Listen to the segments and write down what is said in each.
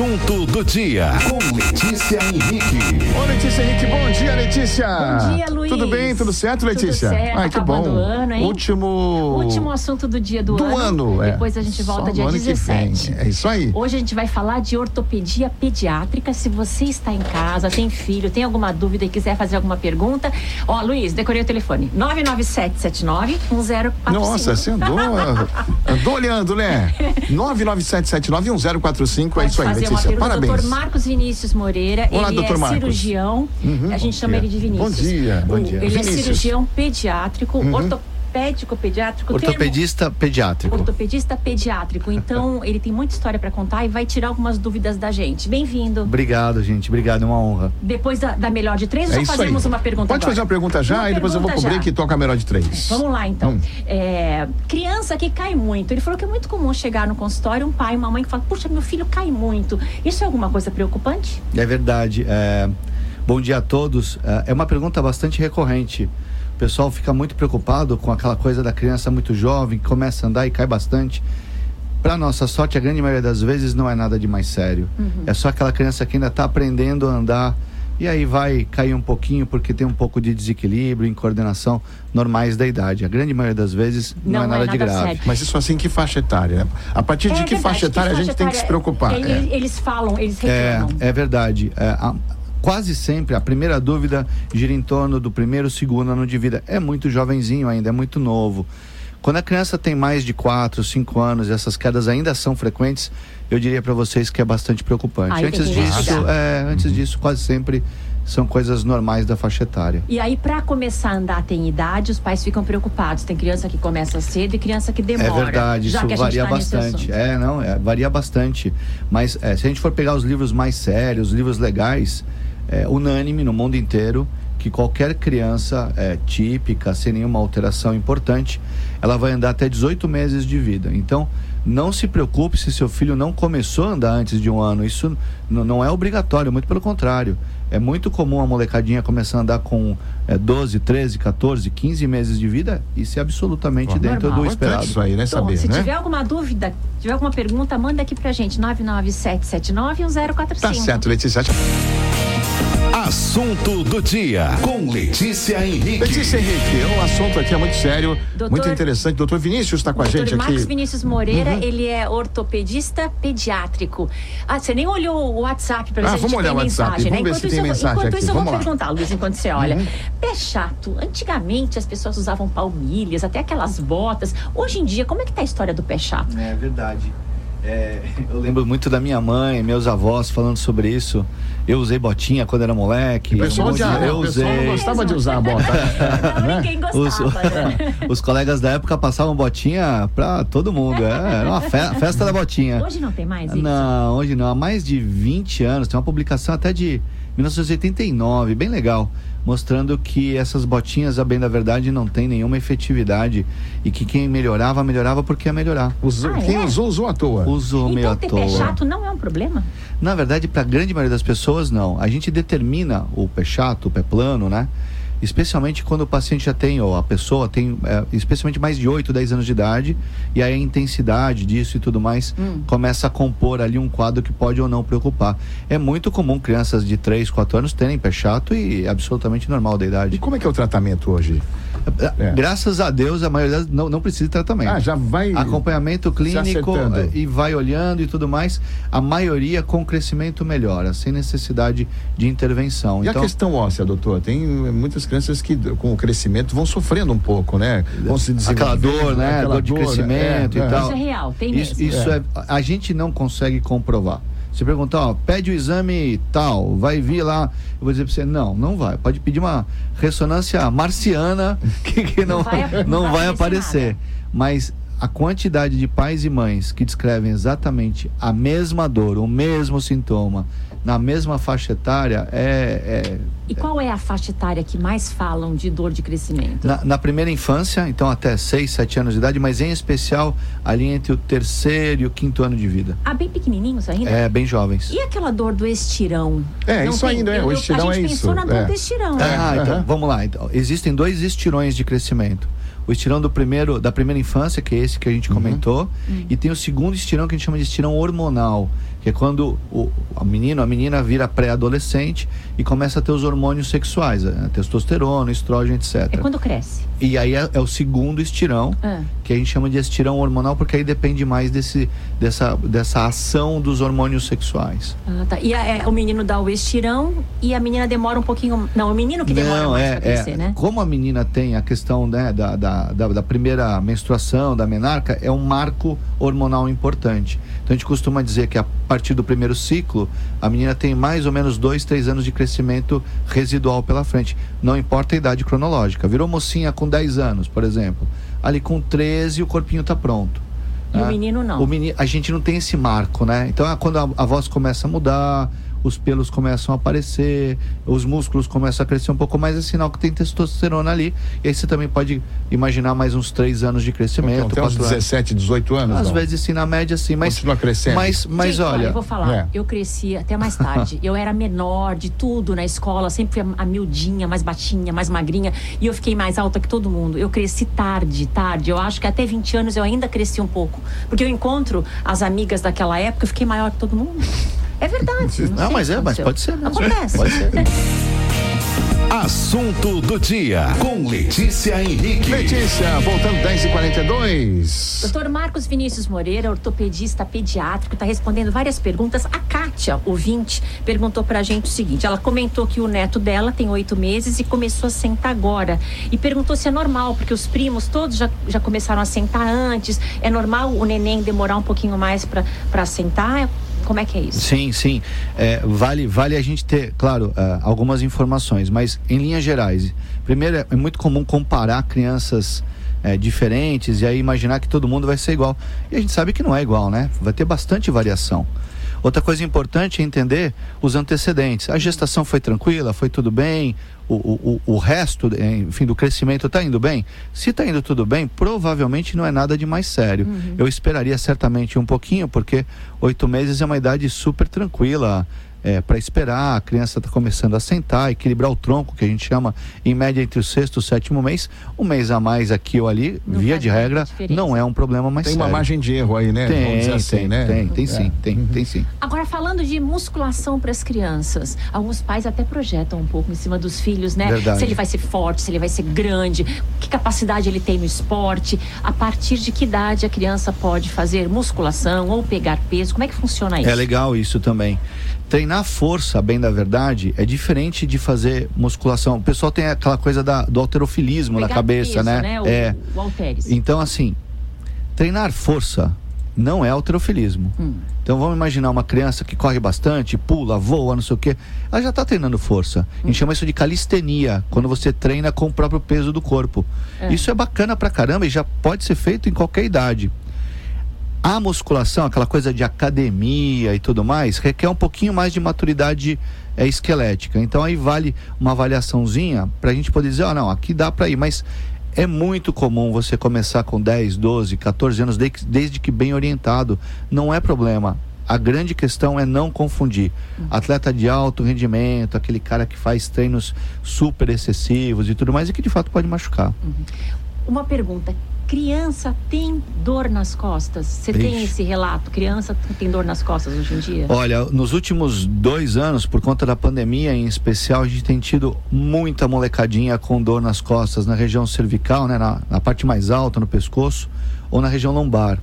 Assunto do dia com Letícia Henrique. Ô Letícia Henrique, bom dia Letícia. Bom dia, Luiz. Tudo bem? Tudo certo, Letícia? Tudo certo. Ai, que Acabando bom. ano, hein? Último Último assunto do dia do, do ano. é. Depois a gente volta Só dia no ano que 17. vem. É isso aí. Hoje a gente vai falar de ortopedia pediátrica. Se você está em casa, tem filho, tem alguma dúvida e quiser fazer alguma pergunta, ó, Luiz, decorei o telefone. 99779 1045. Nossa, você andou, andou olhando, né? 997791045, é isso aí, uma Letícia. Parabéns. Doutor Marcos Vinícius Moreira, Olá, ele é Marcos. cirurgião. Uhum, a gente chama dia. ele de Vinícius. Bom dia, bom O- dia. Ele é Vinícius. Uhum. cirurgião pediátrico, ortopédico pediátrico. termo- Ortopedista pediátrico. Ortopedista pediátrico. Então, ele tem muita história para contar e vai tirar algumas dúvidas da gente. Bem-vindo. Obrigado, gente. Obrigado, é uma honra. Depois da, da melhor de três, É só isso aí. fazemos uma pergunta Pode agora. fazer uma pergunta já Uma e depois eu vou cobrir que toca a melhor de três. Vamos lá, então. Hum. É, criança que cai muito. Ele falou que é muito comum chegar no consultório um pai e uma mãe que fala: Puxa, meu filho cai muito. Isso é alguma coisa preocupante? É verdade. é, Bom dia a todos. É, É uma pergunta bastante recorrente. O pessoal fica muito preocupado com aquela coisa da criança muito jovem, que começa a andar e cai bastante. Para nossa sorte, a grande maioria das vezes não é nada de mais sério. Uhum. É só aquela criança que ainda está aprendendo a andar e aí vai cair um pouquinho porque tem um pouco de desequilíbrio em coordenação normais da idade. A grande maioria das vezes não, é nada de grave. sério. Mas isso assim, que faixa etária? A partir de É que verdade, faixa etária a gente faixa tem que se etária- preocupar? Ele- É. Eles falam, eles É, reclamam. é verdade. É, a- quase sempre a primeira dúvida gira em torno do primeiro, segundo ano de vida. É muito jovenzinho ainda, é muito novo. Quando a criança tem mais de 4, 5 anos e essas quedas ainda são frequentes, eu diria para vocês que é bastante preocupante. Aí antes disso, é, antes disso, quase sempre são coisas normais da faixa etária. E aí, para começar a andar tem idade, os pais ficam preocupados. Tem criança que começa cedo e criança que demora. É verdade, isso varia tá bastante. É, não, é, varia bastante. Mas é, se a gente for pegar os livros mais sérios, os livros legais, é unânime no mundo inteiro que qualquer criança é, típica, sem nenhuma alteração importante, ela vai andar até 18 meses de vida. Então, não se preocupe se seu filho não começou a andar antes de um ano. Isso não é obrigatório, muito pelo contrário. É muito comum a molecadinha começar a andar com é, 12, 13, 14, 15 meses de vida. Isso é absolutamente Ó, dentro normal. do esperado. isso aí, né? Então, Saber, se né? tiver alguma dúvida, tiver alguma pergunta, manda aqui pra gente. 997791045. Tá certo, Letícia. Assunto do dia com Letícia Henrique. Letícia Henrique, o assunto aqui é muito sério, Doutor- muito interessante. Doutor Vinícius está com a gente Marcos aqui. Vinícius Moreira, ele é ortopedista pediátrico. Ah, você nem olhou o WhatsApp para ver Ah, se a gente vamos olhar tem o WhatsApp, mensagem, né? vamos ver se Enquanto tem isso, eu vou- mensagem enquanto aqui, isso, eu vou vamos lá. perguntar, Luiz, enquanto você olha. Pé chato. Antigamente as pessoas usavam palmilhas, até aquelas botas. Hoje em dia, como é que tá a história do pé chato? É verdade. É, eu lembro muito da minha mãe, meus avós falando sobre isso. Eu usei botinha quando era moleque. O pessoal, de- né? eu o pessoal não usei. gostava de usar a bota. Não, ninguém Os, gostava, né? os colegas da época passavam botinha pra todo mundo. É, era uma fe- festa da botinha. Hoje não tem mais isso? Não, hoje não. Há mais de 20 anos, tem uma publicação até de 1989, bem legal, mostrando que essas botinhas, a bem da verdade, não tem nenhuma efetividade e que quem melhorava, melhorava porque ia melhorar. Usou- Ah, quem é? usou, usou à toa. Usou meio Então à ter toa. pé chato não é um problema? Na verdade, para a grande maioria das pessoas, não. A gente determina o pé chato, o pé plano, né? Especialmente quando o paciente já tem, ou a pessoa tem, é, especialmente mais de 8, 10 anos de idade, e aí a intensidade disso e tudo mais Hum. começa a compor ali um quadro que pode ou não preocupar. É muito comum crianças de 3, 4 anos terem pé chato e é absolutamente normal da E idade. como é que é o tratamento hoje? É. Graças a Deus, a maioria não, não precisa de tratamento Ah, já vai. acompanhamento clínico eh, e vai olhando e tudo mais. A maioria com crescimento melhora, sem necessidade de intervenção. E então, a questão óssea, doutor? Tem muitas crianças que com o crescimento vão sofrendo um pouco, né? Vão se aquela dor, né? Aquela Dor de crescimento e tal. Isso é real, tem isso, mesmo. isso é. a gente não consegue comprovar. Se perguntar, ó, pede o exame tal, vai vir lá, eu vou dizer pra você, não, não vai. Pode pedir uma ressonância marciana que, que não, Não vai- não, vai vai aparecer. Mas a quantidade de pais e mães que descrevem exatamente a mesma dor, o mesmo sintoma, na mesma faixa etária, é, é, E qual é a faixa etária que mais falam de dor de crescimento? na, na primeira infância, então até 6, 7 anos de idade, mas em especial ali entre o terceiro e o quinto ano de vida. Ah, bem pequenininhos ainda? É, bem jovens. E aquela dor do estirão? É, isso ainda é, o eu- estirão A gente é pensou isso, na dor é. do estirão. né? Ah, então, aham. vamos lá. Então, existem dois estirões de crescimento. O estirão do primeiro, da primeira infância, que é esse que a gente comentou, e tem o segundo estirão que a gente chama de estirão hormonal, que é quando o, o menino, a menina vira pré-adolescente e começa a ter os hormônios sexuais, né? testosterona, estrógeno, etc. É quando cresce. E aí é, é o segundo estirão, Ah. Que a gente chama de estirão hormonal, porque aí depende mais desse, dessa, dessa ação dos hormônios sexuais. Ah, tá. E a- é, o menino dá o estirão e a menina demora um pouquinho. Não, o menino que demora Não, mais é, pra crescer, é, né? Como a menina tem a questão né, da, da, da, da primeira menstruação, da menarca, é um marco hormonal importante. Então a gente costuma dizer que a partir do primeiro ciclo, a menina tem mais ou menos dois, três anos de crescimento residual pela frente. Não importa a idade cronológica. Virou mocinha com 10 anos, por exemplo. Ali com 13 o corpinho está pronto. E o né? menino não. O meni- a gente não tem esse marco, né? Então é quando a, a voz começa a mudar, os pelos começam a aparecer, os músculos começam a crescer um pouco mais, é sinal que tem testosterona ali. E aí você também pode imaginar mais uns três anos de crescimento. Então, até uns quatro anos. 17, 18 anos. Às não? vezes sim, na média sim, mas. Continua crescendo. Mas, mas Gente, olha. eu vou falar, É. eu cresci até mais tarde. eu era menor de tudo na escola, sempre fui a, a miudinha, mais baixinha, mais magrinha. E eu fiquei mais alta que todo mundo. Eu cresci tarde, tarde. Eu acho que até 20 anos eu ainda cresci um pouco. Porque eu encontro as amigas daquela época, eu fiquei maior que todo mundo. É verdade. Não, sei mas é, mas pode ser mesmo. Acontece. Pode ser. Assunto do dia com Letícia Henrique. Letícia, voltando 10 e 42 Doutor Marcos Vinícius Moreira, ortopedista pediátrico, está respondendo várias perguntas. A Kátia, ouvinte, perguntou para a gente o seguinte: ela comentou que o neto dela tem oito meses e começou a sentar agora. E perguntou se é normal, porque os primos todos já, já começaram a sentar antes. É normal o neném demorar um pouquinho mais para sentar? Como é que é isso? Sim, sim. É, vale, vale a gente ter, claro, é, algumas informações, mas em linhas gerais. Primeiro, é, muito comum comparar crianças é, diferentes e aí imaginar que todo mundo vai ser igual. E a gente sabe que não é igual, né? Vai ter bastante variação. Outra coisa importante é entender os antecedentes. A gestação foi tranquila, foi tudo bem, o, o, o resto, enfim, do crescimento está indo bem? Se está indo tudo bem, provavelmente não é nada de mais sério. Eu esperaria certamente um pouquinho, porque oito meses é uma idade super tranquila. Para esperar, a criança está começando a sentar, equilibrar o tronco, que a gente chama, em média, entre o sexto e o sétimo mês. Um mês a mais aqui ou ali, Não via de regra, diferença. não é um problema mais Tem sério. uma margem de erro aí, né? Vamos Tem, dizer assim, tem, né? tem, tem É. sim, tem, tem sim. Agora, falando de musculação para as crianças, alguns pais até projetam um pouco em cima dos filhos, né? Verdade. Se ele vai ser forte, se ele vai ser grande, que capacidade ele tem no esporte, a partir de que idade a criança pode fazer musculação ou pegar peso, como é que funciona isso? É legal isso também. Treinar força, bem da verdade, é diferente de fazer musculação. O pessoal tem aquela coisa da, do alterofilismo na Pegar cabeça, peso, né? O, É. o. Então, assim, treinar força não é alterofilismo. Hum. Então vamos imaginar uma criança que corre bastante, pula, voa, não sei o quê. Ela já está treinando força. A Hum. gente chama isso de calistenia, quando você treina com o próprio peso do corpo. É. Isso é bacana pra caramba e já pode ser feito em qualquer idade. A musculação, aquela coisa de academia e tudo mais, requer um pouquinho mais de maturidade é, esquelética. Então aí vale uma avaliaçãozinha para a gente poder dizer, ó, não, aqui dá para ir, mas é muito comum você começar com 10, 12, 14 anos, desde, desde que bem orientado. Não é problema. A grande questão é não confundir. Atleta de alto rendimento, aquele cara que faz treinos super excessivos e tudo mais, e que de fato pode machucar. Uma pergunta. Criança tem dor nas costas? Você tem esse relato? Criança tem dor nas costas hoje em dia? Olha, nos últimos dois anos, por conta da pandemia em especial, a gente tem tido muita molecadinha com dor nas costas, na região cervical, né, na, na parte mais alta, no pescoço, ou na região lombar.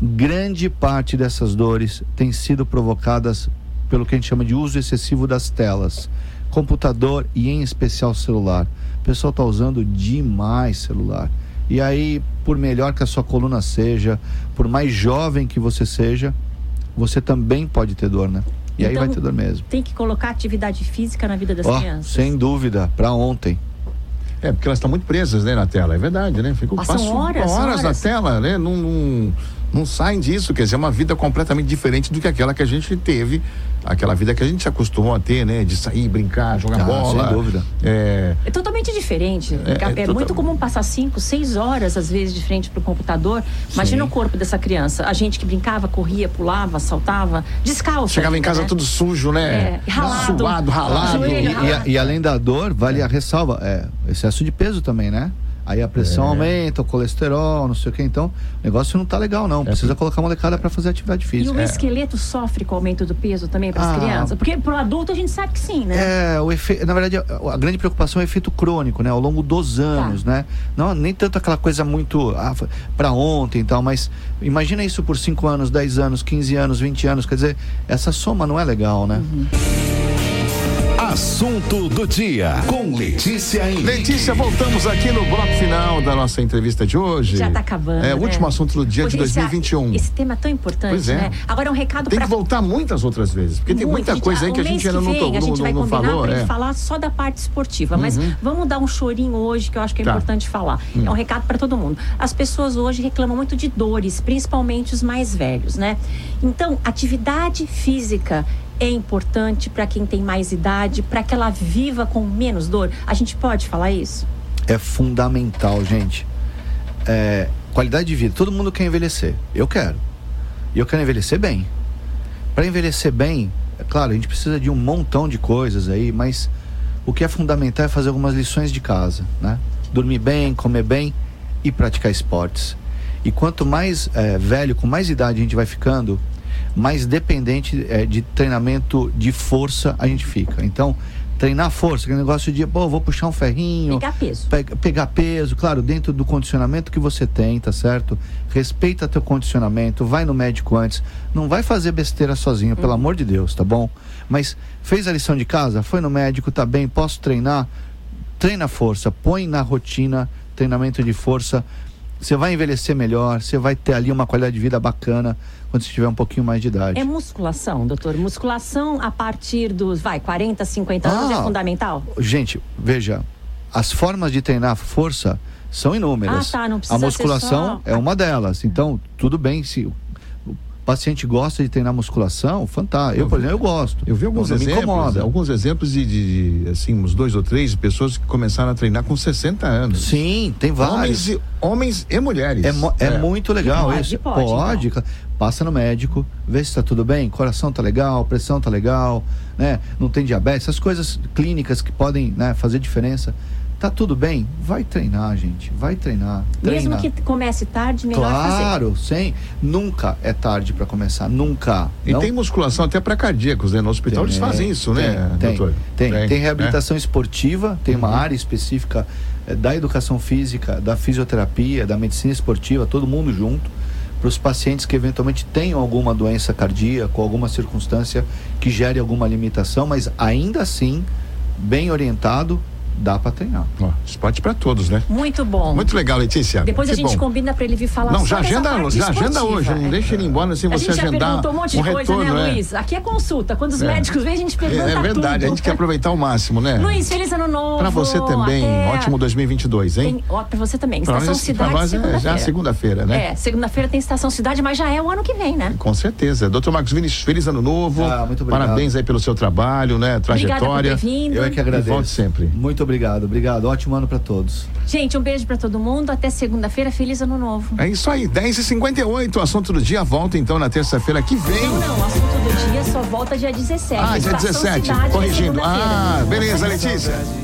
Grande parte dessas dores tem sido provocadas pelo que a gente chama de uso excessivo das telas, computador e em especial celular. O pessoal está usando demais celular. E aí, por melhor que a sua coluna seja, por mais jovem que você seja, você também pode ter dor, né? E aí Então, vai ter dor mesmo. Tem que colocar atividade física na vida das Ó, crianças? sem dúvida, para ontem. É, porque elas estão muito presas, né, na tela, é verdade, né? Ficam Passam passam horas, horas na horas. tela, né? Não, não, não saem disso, quer dizer, é uma vida completamente diferente do que aquela que a gente teve, aquela vida que a gente se acostumou a ter, né? De sair, brincar, jogar Ah, bola. sem dúvida. É, É totalmente diferente. É, É, é total- muito comum passar cinco, seis horas, às vezes, de frente para o computador. Imagina Sim. o corpo dessa criança. A gente que brincava, corria, pulava, saltava, descalço. chegava em casa né? tudo sujo, né? É, ralado. Suado, ralado. Joelho E, e a- e além da dor, vale a ressalva, é excesso de peso também, né? Aí a pressão É. aumenta, o colesterol, não sei o que. Então, o negócio não tá legal, não. Precisa colocar a molecada para fazer atividade E física. o esqueleto sofre com o aumento do peso também para as Ah. crianças? Porque pro adulto a gente sabe que sim, né? É, o efe... na verdade, a, a grande preocupação é o efeito crônico, né? Ao longo dos anos, Tá. né? Não, nem tanto aquela coisa muito ah, para ontem e tal, mas imagina isso por 5 anos, 10 anos, 15 anos, 20 anos. Quer dizer, essa soma não é legal, né? Uhum. Assunto do dia com Letícia Henrique. Letícia, voltamos aqui no bloco final da nossa entrevista de hoje. Já tá acabando. É o né? último assunto do dia de Pois esse- 2021. Esse tema é tão importante, Pois é. né? Agora é um recado Tem para que voltar muitas outras vezes, porque tem muita coisa aí que a gente ainda não, vem, to- A gente vai não combinar falou. pra é. falar só da parte esportiva, mas vamos dar um chorinho hoje que eu acho que é Tá. importante falar. É um recado para todo mundo. As pessoas hoje reclamam muito de dores, principalmente os mais velhos, né? Então, atividade física é importante para quem tem mais idade, para que ela viva com menos dor. A gente pode falar isso? É fundamental, gente. É, qualidade de vida. Todo mundo quer envelhecer. Eu quero. E eu quero envelhecer bem. Para envelhecer bem, é claro, a gente precisa de um montão de coisas aí, mas o que é fundamental é fazer algumas lições de casa, né? Dormir bem, comer bem e praticar esportes. E quanto mais é, velho, com mais idade a gente vai ficando, mais dependente é, de treinamento de força a gente fica. Então, treinar força, aquele negócio de, pô, vou puxar um ferrinho, Pegar peso. Pega- pegar peso, claro, dentro do condicionamento que você tem, tá certo? Respeita teu condicionamento, vai no médico antes. Não vai fazer besteira sozinho, pelo amor de Deus, tá bom? Mas fez a lição de casa, foi no médico, tá bem, posso treinar? Treina força, põe na rotina treinamento de força. Você vai envelhecer melhor, você vai ter ali uma qualidade de vida bacana quando você tiver um pouquinho mais de idade. É musculação, doutor? Musculação a partir dos, vai, 40, 50 anos Ah. é fundamental? Gente, veja, as formas de treinar força são inúmeras. Ah, tá, não precisa A musculação só- é uma delas. Então, tudo bem se o paciente gosta de treinar musculação, fantástico. Eu, por exemplo, eu gosto. Eu vi alguns me exemplos, alguns exemplos de, de, de, assim, uns dois ou três de pessoas que começaram a treinar com 60 anos. Sim, tem vários. Homens e, homens e mulheres. É, mo- é muito legal Pode, isso. pode, claro. Passa no médico, vê se está tudo bem, coração tá legal, pressão tá legal, né? Não tem diabetes, essas coisas clínicas que podem né, fazer diferença. Tá tudo bem? Vai treinar, gente. Vai treinar. Mesmo que comece tarde, melhor fazer. Claro, sim. Nunca é tarde para começar. Nunca. E Não tem musculação até para cardíacos, né? No hospital eles tem, fazem isso, né, tem, doutor? Tem, tem, Tem, reabilitação esportiva, tem uma Uhum. área específica eh, da educação física, da fisioterapia, da medicina esportiva, todo mundo junto, para os pacientes que eventualmente tenham alguma doença cardíaca ou alguma circunstância que gere alguma limitação, mas ainda assim, bem orientado, dá para treinar. Ó, esporte para todos, né? Muito bom. Muito legal, Letícia. Depois a gente bom. combina para ele vir falar Não, já agenda, já agenda hoje, não deixa ele ir embora sem A você gente já agendar perguntou um monte um de coisa, retorno, né, é. Luiz? Aqui é consulta. Quando os É. médicos vêm, a gente pergunta É, é verdade, tudo. a gente quer aproveitar o máximo, né? Luiz, feliz ano novo. Para você também, Até- ótimo 2022, hein? Tem, ó, pra você também. Pra Estação nós, pra Cidade, nós é já segunda-feira. né? É, segunda-feira tem Estação Cidade, mas já é o ano que vem, né? Com certeza. Doutor Marcos Vinícius, feliz ano novo. Ah, muito obrigado. Parabéns aí pelo seu trabalho, né? Obrigada por Trajetória. ter vindo. Eu é que agradeço. volte sempre. Muito obrigado, obrigado. Ótimo ano para todos. Gente, um beijo pra todo mundo. Até segunda-feira. Feliz ano novo. É isso aí, 10h58. O assunto do dia volta então na terça-feira que vem. Não, não, o assunto do dia só volta dia 17. Ah, dia Estação 17. Cidade é Corrigindo. Ah, beleza, Letícia.